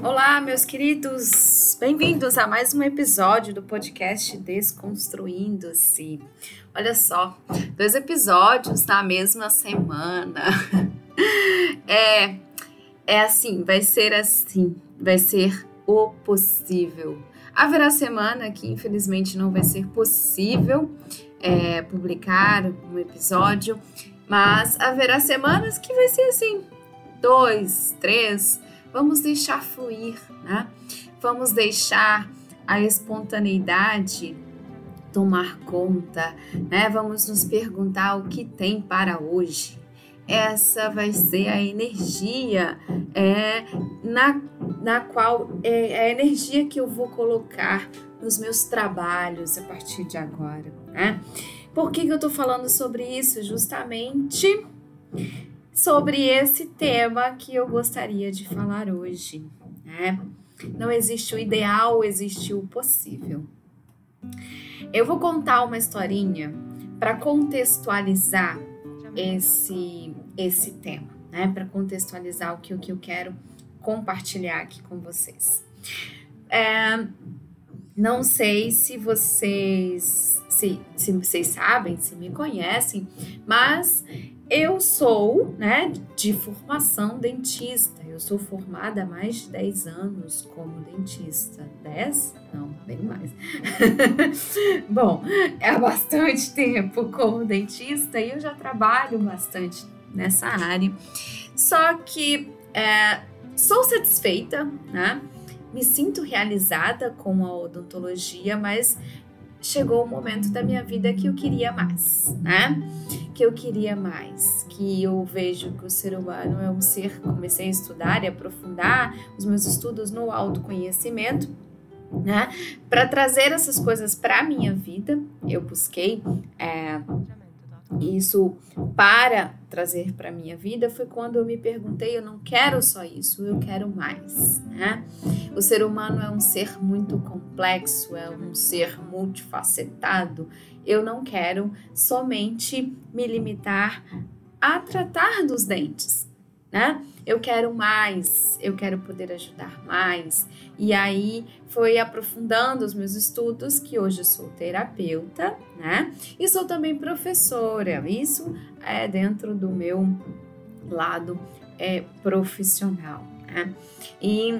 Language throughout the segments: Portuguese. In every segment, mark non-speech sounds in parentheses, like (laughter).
Olá, meus queridos! Bem-vindos a mais um episódio do podcast Desconstruindo-se. Olha só, dois episódios na mesma semana. (laughs) É, é assim, vai ser assim, vai ser o possível. Haverá semana que infelizmente não vai ser possível é, publicar um episódio, mas haverá semanas que vai ser assim, dois, três Vamos deixar fluir, né? Vamos deixar a espontaneidade tomar conta, né? Vamos nos perguntar o que tem para hoje. Essa vai ser a energia é, na, na qual é a energia que eu vou colocar nos meus trabalhos a partir de agora, né? Por que, que eu estou falando sobre isso? Justamente sobre esse tema que eu gostaria de falar hoje. Né? Não existe o ideal, existe o possível. Eu vou contar uma historinha para contextualizar esse, esse tema, né? Para contextualizar o que, o que eu quero compartilhar aqui com vocês. É, não sei se vocês se, se vocês sabem, se me conhecem, mas eu sou, né, de formação dentista. Eu sou formada há mais de 10 anos como dentista. 10? Não, bem mais. (laughs) Bom, há bastante tempo como dentista e eu já trabalho bastante nessa área. Só que é, sou satisfeita, né? Me sinto realizada com a odontologia, mas chegou o momento da minha vida que eu queria mais, né? Que eu queria mais, que eu vejo que o ser humano é um ser. Comecei a estudar e aprofundar os meus estudos no autoconhecimento, né? Para trazer essas coisas para minha vida, eu busquei é, isso para trazer para minha vida foi quando eu me perguntei, eu não quero só isso, eu quero mais, né? O ser humano é um ser muito complexo, é um ser multifacetado. Eu não quero somente me limitar a tratar dos dentes né? Eu quero mais, eu quero poder ajudar mais. E aí foi aprofundando os meus estudos, que hoje sou terapeuta, né? E sou também professora. Isso é dentro do meu lado é, profissional, né? E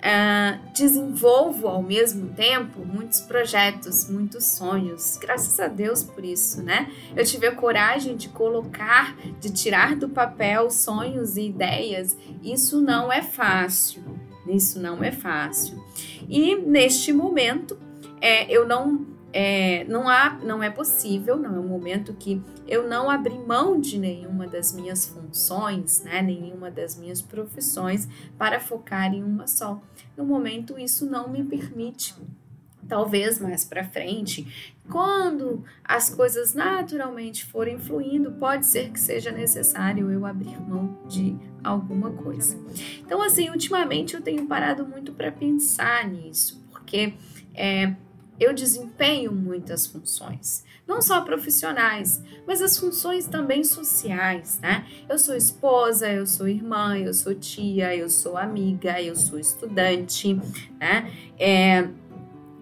Uh, desenvolvo ao mesmo tempo muitos projetos, muitos sonhos. Graças a Deus por isso, né? Eu tive a coragem de colocar, de tirar do papel sonhos e ideias. Isso não é fácil. Isso não é fácil. E neste momento, é, eu não é, não, há, não é possível, não é um momento que eu não abri mão de nenhuma das minhas funções, né, nenhuma das minhas profissões para focar em uma só. No momento, isso não me permite. Talvez mais para frente, quando as coisas naturalmente forem fluindo, pode ser que seja necessário eu abrir mão de alguma coisa. Então, assim, ultimamente eu tenho parado muito para pensar nisso, porque é, eu desempenho muitas funções, não só profissionais, mas as funções também sociais, né? Eu sou esposa, eu sou irmã, eu sou tia, eu sou amiga, eu sou estudante, né? É,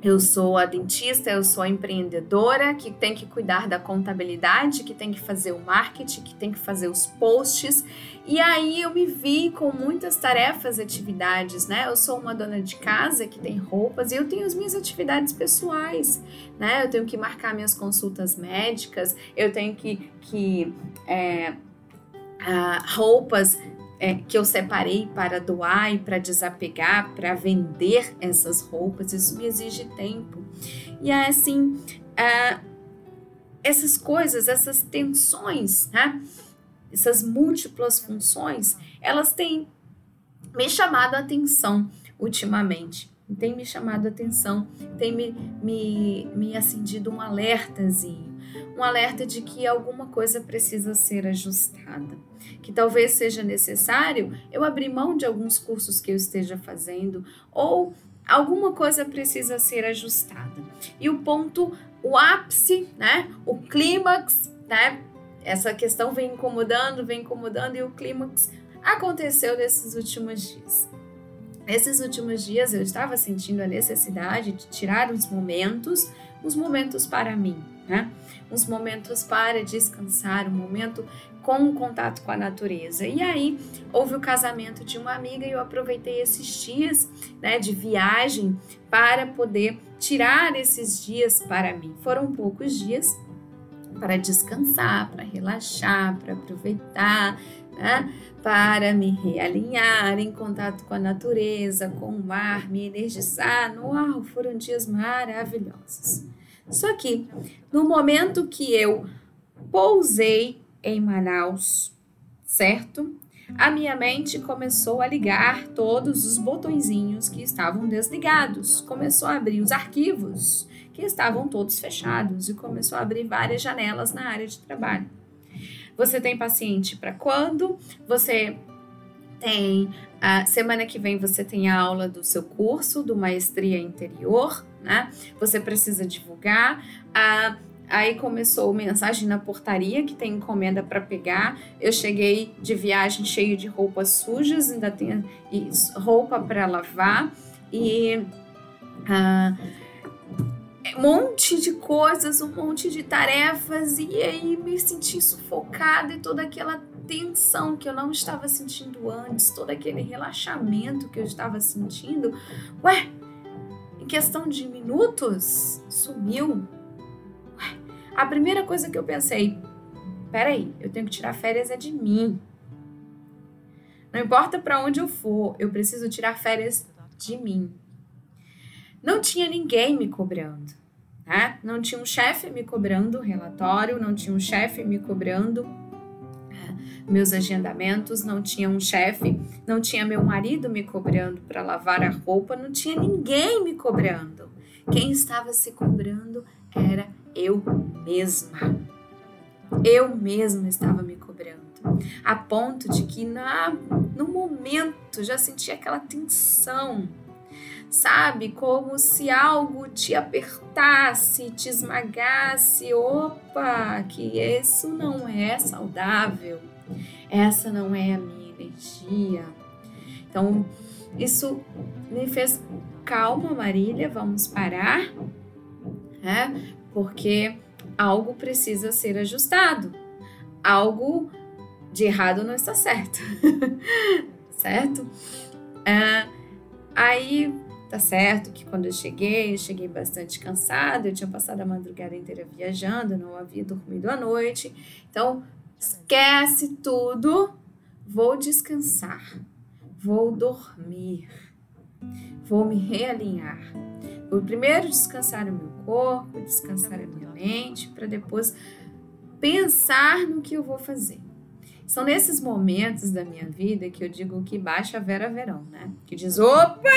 eu sou a dentista, eu sou a empreendedora que tem que cuidar da contabilidade, que tem que fazer o marketing, que tem que fazer os posts. E aí eu me vi com muitas tarefas, atividades, né? Eu sou uma dona de casa que tem roupas e eu tenho as minhas atividades pessoais, né? Eu tenho que marcar minhas consultas médicas, eu tenho que, que é, roupas é, que eu separei para doar e para desapegar, para vender essas roupas, isso me exige tempo. E é assim, é, essas coisas, essas tensões, né? essas múltiplas funções, elas têm me chamado a atenção ultimamente. Tem me chamado a atenção, tem me, me, me acendido um alertazinho um alerta de que alguma coisa precisa ser ajustada, que talvez seja necessário eu abrir mão de alguns cursos que eu esteja fazendo ou alguma coisa precisa ser ajustada. E o ponto, o ápice, né, o clímax, né, essa questão vem incomodando, vem incomodando e o clímax aconteceu nesses últimos dias. nesses últimos dias eu estava sentindo a necessidade de tirar uns momentos, uns momentos para mim, né? Uns momentos para descansar, um momento com contato com a natureza. E aí houve o casamento de uma amiga e eu aproveitei esses dias né, de viagem para poder tirar esses dias para mim. Foram poucos dias para descansar, para relaxar, para aproveitar, né, para me realinhar em contato com a natureza, com o mar, me energizar. Uau, foram dias maravilhosos. Só que no momento que eu pousei em Manaus, certo? A minha mente começou a ligar todos os botõezinhos que estavam desligados, começou a abrir os arquivos que estavam todos fechados e começou a abrir várias janelas na área de trabalho. Você tem paciente para quando? Você tem a semana que vem você tem a aula do seu curso do maestria interior, né? Você precisa divulgar a Aí começou mensagem na portaria que tem encomenda para pegar. Eu cheguei de viagem cheio de roupas sujas, ainda tem roupa para lavar e uh, um monte de coisas, um monte de tarefas e aí me senti sufocada e toda aquela tensão que eu não estava sentindo antes, todo aquele relaxamento que eu estava sentindo. Ué, em questão de minutos sumiu a primeira coisa que eu pensei, peraí, eu tenho que tirar férias é de mim. Não importa para onde eu for, eu preciso tirar férias de mim. Não tinha ninguém me cobrando, né? Não tinha um chefe me cobrando relatório, não tinha um chefe me cobrando meus agendamentos, não tinha um chefe, não tinha meu marido me cobrando para lavar a roupa, não tinha ninguém me cobrando. Quem estava se cobrando era eu mesma. Eu mesma estava me cobrando, a ponto de que na, no momento já sentia aquela tensão, sabe? Como se algo te apertasse, te esmagasse. Opa, que isso não é saudável, essa não é a minha energia. Então, isso me fez calma, Marília, vamos parar, né? porque algo precisa ser ajustado. Algo de errado não está certo. (laughs) certo? É, aí tá certo que quando eu cheguei, eu cheguei bastante cansada, eu tinha passado a madrugada inteira viajando, não havia dormido à noite. Então, esquece tudo, vou descansar, vou dormir, vou me realinhar. Vou primeiro descansar o meu corpo, descansar a minha mente, para depois pensar no que eu vou fazer. São nesses momentos da minha vida que eu digo que baixa a Vera Verão, né? Que diz: opa,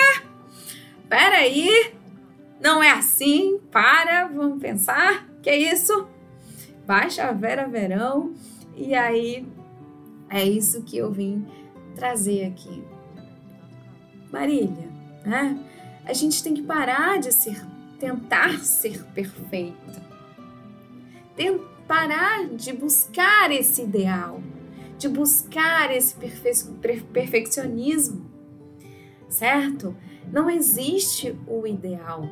peraí, não é assim, para, vamos pensar, que é isso? Baixa a Vera Verão, e aí é isso que eu vim trazer aqui. Marília, né? A gente tem que parar de ser, tentar ser perfeita. Tem, parar de buscar esse ideal, de buscar esse perfe, perfeccionismo, certo? Não existe o ideal,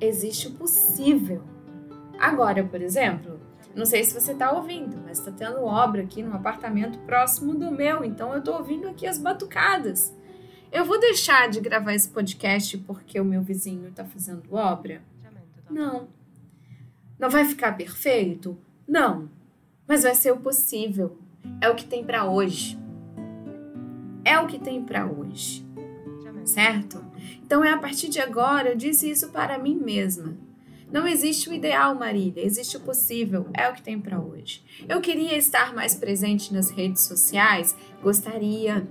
existe o possível. Agora, por exemplo, não sei se você está ouvindo, mas está tendo obra aqui num apartamento próximo do meu, então eu estou ouvindo aqui as batucadas. Eu vou deixar de gravar esse podcast porque o meu vizinho está fazendo obra? Não. Não vai ficar perfeito? Não. Mas vai ser o possível. É o que tem para hoje. É o que tem para hoje. Certo? Então é a partir de agora, eu disse isso para mim mesma. Não existe o ideal, Marília, existe o possível, é o que tem para hoje. Eu queria estar mais presente nas redes sociais, gostaria,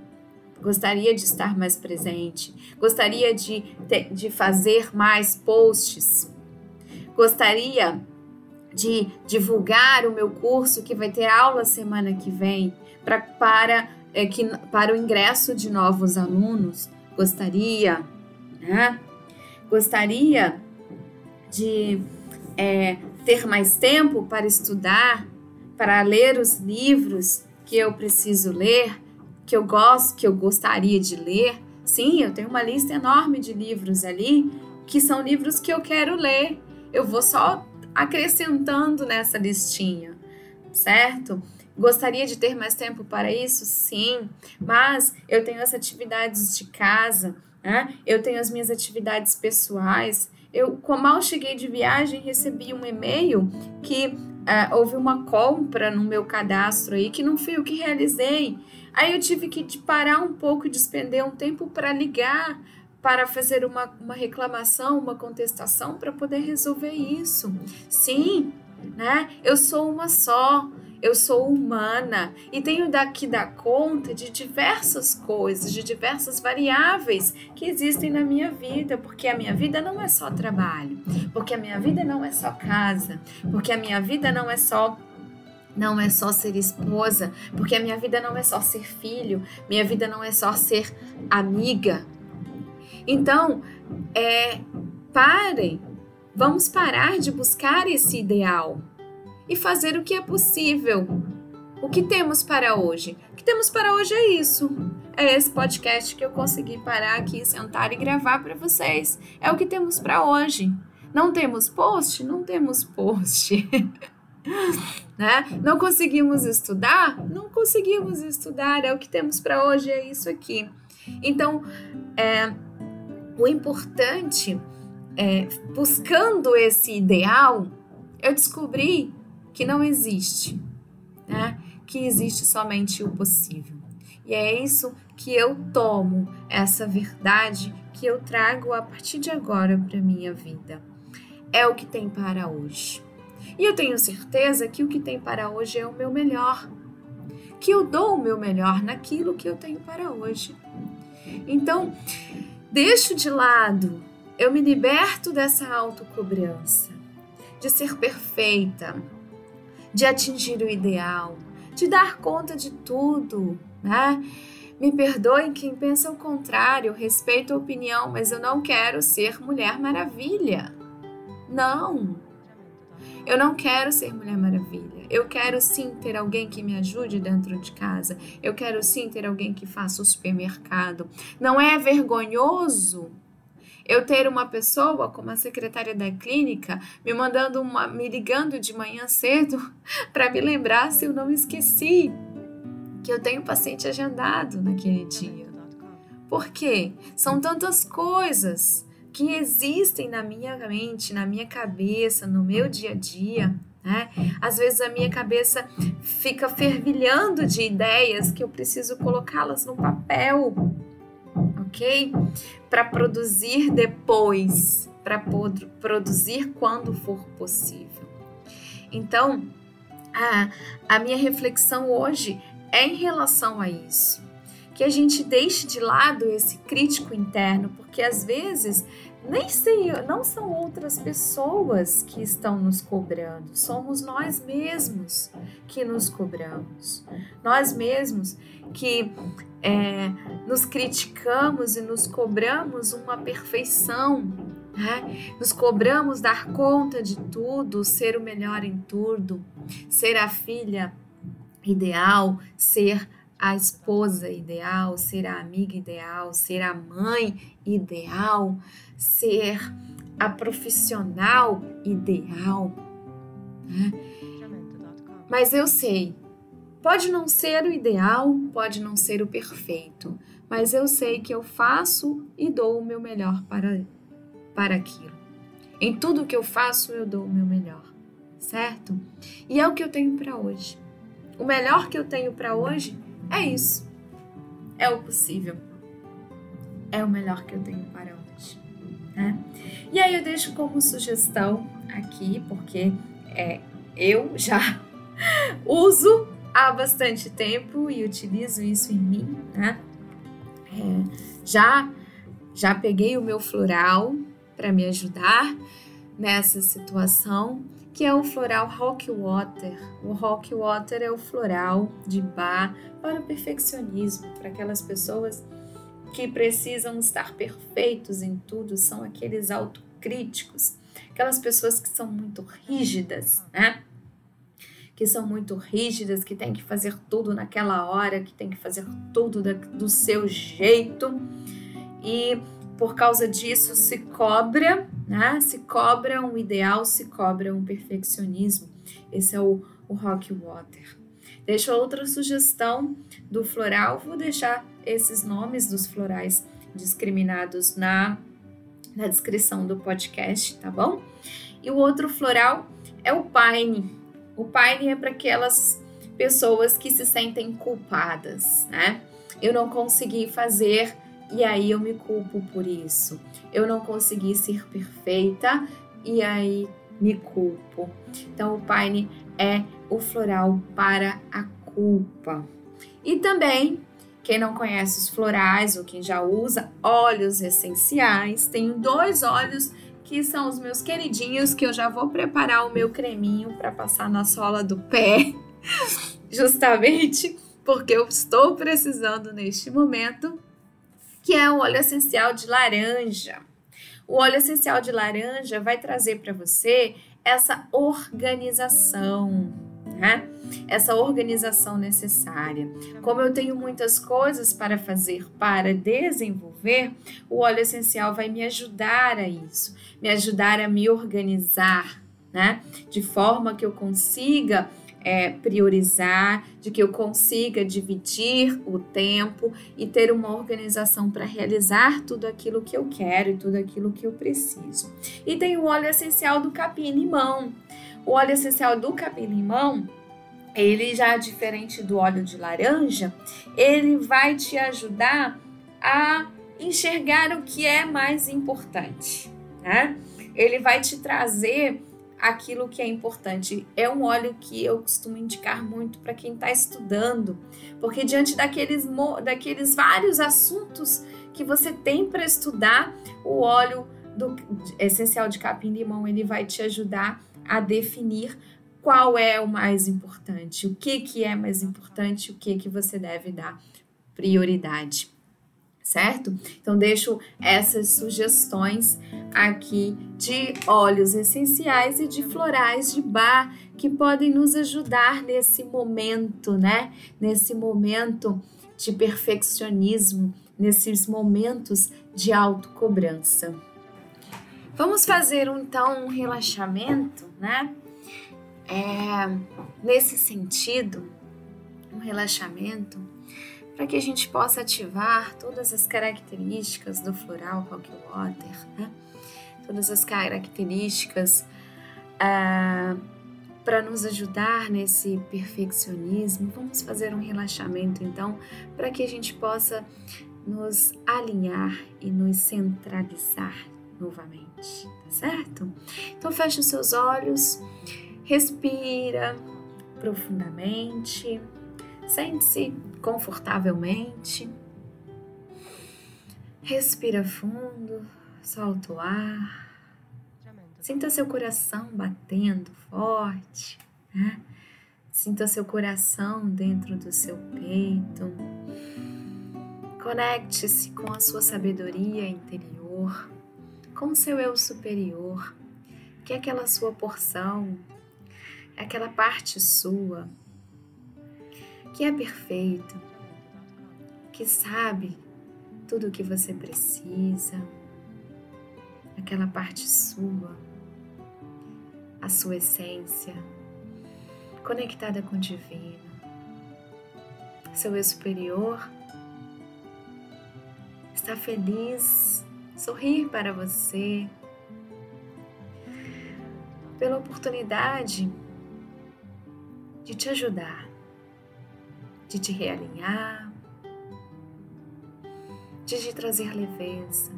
gostaria de estar mais presente, gostaria de, de fazer mais posts, gostaria de divulgar o meu curso que vai ter aula semana que vem pra, para, é, que, para o ingresso de novos alunos, gostaria, né? Gostaria de é, ter mais tempo para estudar, para ler os livros que eu preciso ler, que eu gosto, que eu gostaria de ler, Sim, eu tenho uma lista enorme de livros ali que são livros que eu quero ler. Eu vou só acrescentando nessa listinha, certo? Gostaria de ter mais tempo para isso? Sim, mas eu tenho as atividades de casa, né? eu tenho as minhas atividades pessoais. Eu, mal cheguei de viagem, recebi um e-mail que uh, houve uma compra no meu cadastro aí que não fui eu que realizei. Aí eu tive que parar um pouco, despender um tempo para ligar, para fazer uma, uma reclamação, uma contestação, para poder resolver isso. Sim, né? Eu sou uma só eu sou humana e tenho que dar conta de diversas coisas, de diversas variáveis que existem na minha vida, porque a minha vida não é só trabalho, porque a minha vida não é só casa, porque a minha vida não é só não é só ser esposa, porque a minha vida não é só ser filho, minha vida não é só ser amiga. Então, é, parem, vamos parar de buscar esse ideal e fazer o que é possível. O que temos para hoje? O que temos para hoje é isso. É esse podcast que eu consegui parar aqui, sentar e gravar para vocês. É o que temos para hoje. Não temos post? Não temos post. (laughs) né? Não conseguimos estudar? Não conseguimos estudar. É o que temos para hoje, é isso aqui. Então, é, o importante é, buscando esse ideal, eu descobri que não existe, né? que existe somente o possível. E é isso que eu tomo, essa verdade que eu trago a partir de agora para minha vida. É o que tem para hoje. E eu tenho certeza que o que tem para hoje é o meu melhor. Que eu dou o meu melhor naquilo que eu tenho para hoje. Então, deixo de lado, eu me liberto dessa autocobrança, de ser perfeita, de atingir o ideal, de dar conta de tudo, né? Me perdoem quem pensa o contrário, respeito a opinião, mas eu não quero ser Mulher Maravilha. Não. Eu não quero ser Mulher Maravilha. Eu quero sim ter alguém que me ajude dentro de casa. Eu quero sim ter alguém que faça o supermercado. Não é vergonhoso eu ter uma pessoa como a secretária da clínica me mandando uma, me ligando de manhã cedo (laughs) para me lembrar se eu não esqueci que eu tenho paciente agendado naquele dia. Por quê? São tantas coisas que existem na minha mente, na minha cabeça, no meu dia a dia. Né? Às vezes a minha cabeça fica fervilhando de ideias que eu preciso colocá-las no papel ok? Para produzir depois, para produzir quando for possível. Então, a, a minha reflexão hoje é em relação a isso. Que a gente deixe de lado esse crítico interno, porque às vezes nem sei, não são outras pessoas que estão nos cobrando, somos nós mesmos que nos cobramos. Nós mesmos que é, nos criticamos e nos cobramos uma perfeição, né? nos cobramos dar conta de tudo, ser o melhor em tudo, ser a filha ideal, ser a esposa ideal, ser a amiga ideal, ser a mãe ideal, ser a profissional ideal. Né? Mas eu sei Pode não ser o ideal, pode não ser o perfeito, mas eu sei que eu faço e dou o meu melhor para, para aquilo. Em tudo que eu faço, eu dou o meu melhor, certo? E é o que eu tenho para hoje. O melhor que eu tenho para hoje é isso. É o possível. É o melhor que eu tenho para hoje. Né? E aí eu deixo como sugestão aqui, porque é, eu já (laughs) uso há bastante tempo e utilizo isso em mim, né? É, já, já peguei o meu floral para me ajudar nessa situação, que é o floral Rock Water. O Rock Water é o floral de bar para o perfeccionismo, para aquelas pessoas que precisam estar perfeitos em tudo, são aqueles autocríticos, aquelas pessoas que são muito rígidas, né? que são muito rígidas, que tem que fazer tudo naquela hora, que tem que fazer tudo do seu jeito. e por causa disso se cobra, né? Se cobra um ideal, se cobra um perfeccionismo. Esse é o, o Rock Water. Deixo outra sugestão do floral, vou deixar esses nomes dos florais discriminados na, na descrição do podcast, tá bom? E o outro floral é o Pine. O Pine é para aquelas pessoas que se sentem culpadas, né? Eu não consegui fazer e aí eu me culpo por isso. Eu não consegui ser perfeita e aí me culpo. Então o Pine é o floral para a culpa. E também, quem não conhece os florais ou quem já usa óleos essenciais, tenho dois óleos que são os meus queridinhos que eu já vou preparar o meu creminho para passar na sola do pé, (laughs) justamente porque eu estou precisando neste momento que é o óleo essencial de laranja. O óleo essencial de laranja vai trazer para você essa organização, né? Essa organização necessária. Como eu tenho muitas coisas para fazer, para desenvolver, o óleo essencial vai me ajudar a isso, me ajudar a me organizar, né? De forma que eu consiga é, priorizar, de que eu consiga dividir o tempo e ter uma organização para realizar tudo aquilo que eu quero e tudo aquilo que eu preciso. E tem o óleo essencial do capim-limão. O óleo essencial do capim-limão, ele já é diferente do óleo de laranja, ele vai te ajudar a enxergar o que é mais importante, né? Ele vai te trazer aquilo que é importante. É um óleo que eu costumo indicar muito para quem está estudando, porque diante daqueles, daqueles vários assuntos que você tem para estudar, o óleo do essencial de capim-limão ele vai te ajudar a definir qual é o mais importante, o que, que é mais importante, o que, que você deve dar prioridade certo? Então, deixo essas sugestões aqui de óleos essenciais e de florais de bar que podem nos ajudar nesse momento, né? Nesse momento de perfeccionismo, nesses momentos de autocobrança. Vamos fazer então um relaxamento, né? É, nesse sentido, um relaxamento para que a gente possa ativar todas as características do floral rock water, né? todas as características ah, para nos ajudar nesse perfeccionismo. Vamos fazer um relaxamento então, para que a gente possa nos alinhar e nos centralizar novamente, tá certo? Então feche os seus olhos, respira profundamente. Sente-se confortavelmente. Respira fundo, solta o ar. Sinta seu coração batendo forte. Né? Sinta seu coração dentro do seu peito. Conecte-se com a sua sabedoria interior, com seu eu superior, que é aquela sua porção, é aquela parte sua que é perfeito, que sabe tudo o que você precisa, aquela parte sua, a sua essência, conectada com o divino, seu eu superior está feliz, sorrir para você, pela oportunidade de te ajudar de te realinhar, de te trazer leveza.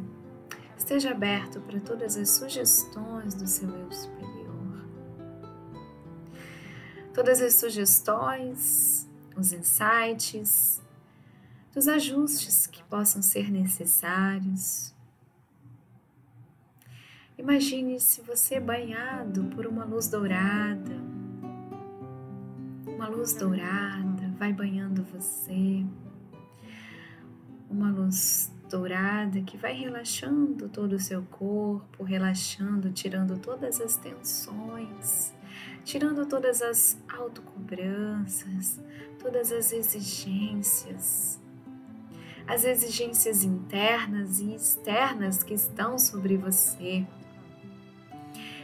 Esteja aberto para todas as sugestões do seu eu superior. Todas as sugestões, os insights, dos ajustes que possam ser necessários. Imagine se você banhado por uma luz dourada, uma luz dourada vai banhando você. Uma luz dourada que vai relaxando todo o seu corpo, relaxando, tirando todas as tensões, tirando todas as autocobranças, todas as exigências. as exigências internas e externas que estão sobre você.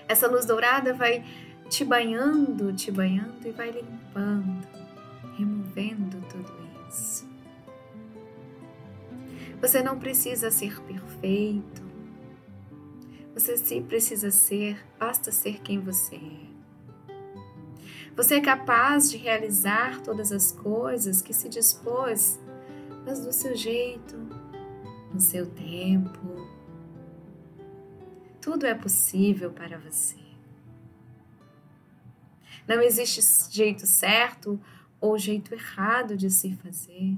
Essa luz dourada vai te banhando, te banhando e vai limpando, Você não precisa ser perfeito. Você se precisa ser, basta ser quem você é. Você é capaz de realizar todas as coisas que se dispôs mas do seu jeito, no seu tempo. Tudo é possível para você. Não existe jeito certo ou jeito errado de se fazer.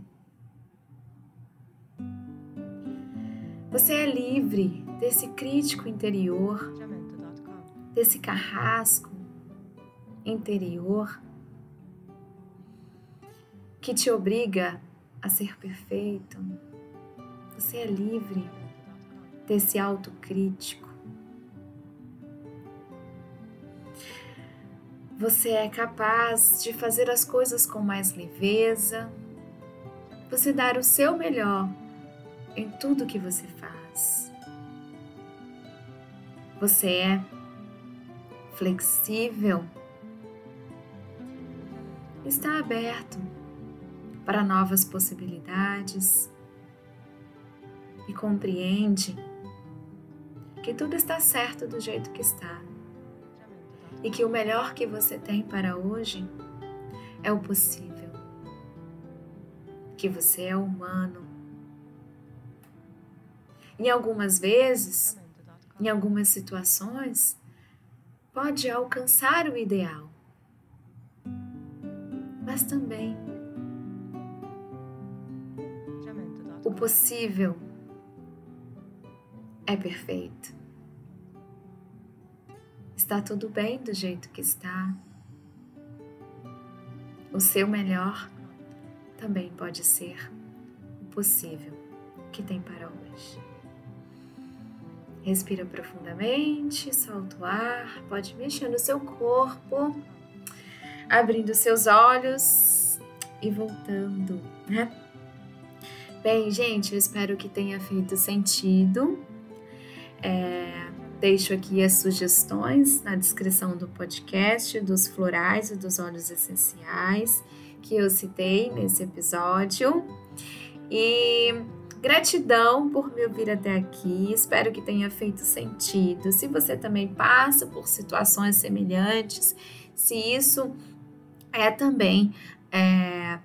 Você é livre desse crítico interior, desse carrasco interior que te obriga a ser perfeito. Você é livre desse autocrítico. Você é capaz de fazer as coisas com mais leveza. Você dar o seu melhor em tudo que você faz. Você é flexível. Está aberto para novas possibilidades e compreende que tudo está certo do jeito que está e que o melhor que você tem para hoje é o possível, que você é humano. Em algumas vezes, em algumas situações, pode alcançar o ideal, mas também o possível é perfeito. Está tudo bem do jeito que está. O seu melhor também pode ser o possível que tem para hoje. Respira profundamente, solta o ar, pode mexer no seu corpo, abrindo seus olhos e voltando, né? Bem, gente, eu espero que tenha feito sentido. É, deixo aqui as sugestões na descrição do podcast dos florais e dos óleos essenciais que eu citei nesse episódio. E gratidão por me ouvir até aqui. Espero que tenha feito sentido. Se você também passa por situações semelhantes, se isso é também é,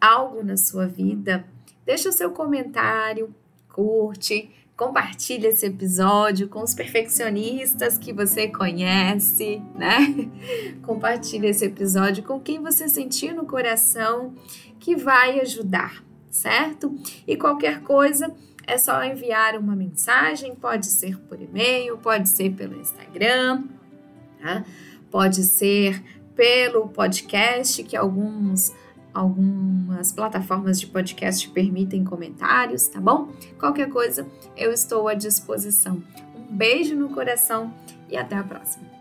algo na sua vida Deixa o seu comentário, curte, compartilha esse episódio com os perfeccionistas que você conhece, né? (laughs) Compartilha esse episódio com quem você sentir no coração que vai ajudar, certo? E qualquer coisa é só enviar uma mensagem, pode ser por e-mail, pode ser pelo Instagram, tá? pode ser pelo podcast que alguns Algumas plataformas de podcast permitem comentários, tá bom? Qualquer coisa, eu estou à disposição. Um beijo no coração e até a próxima.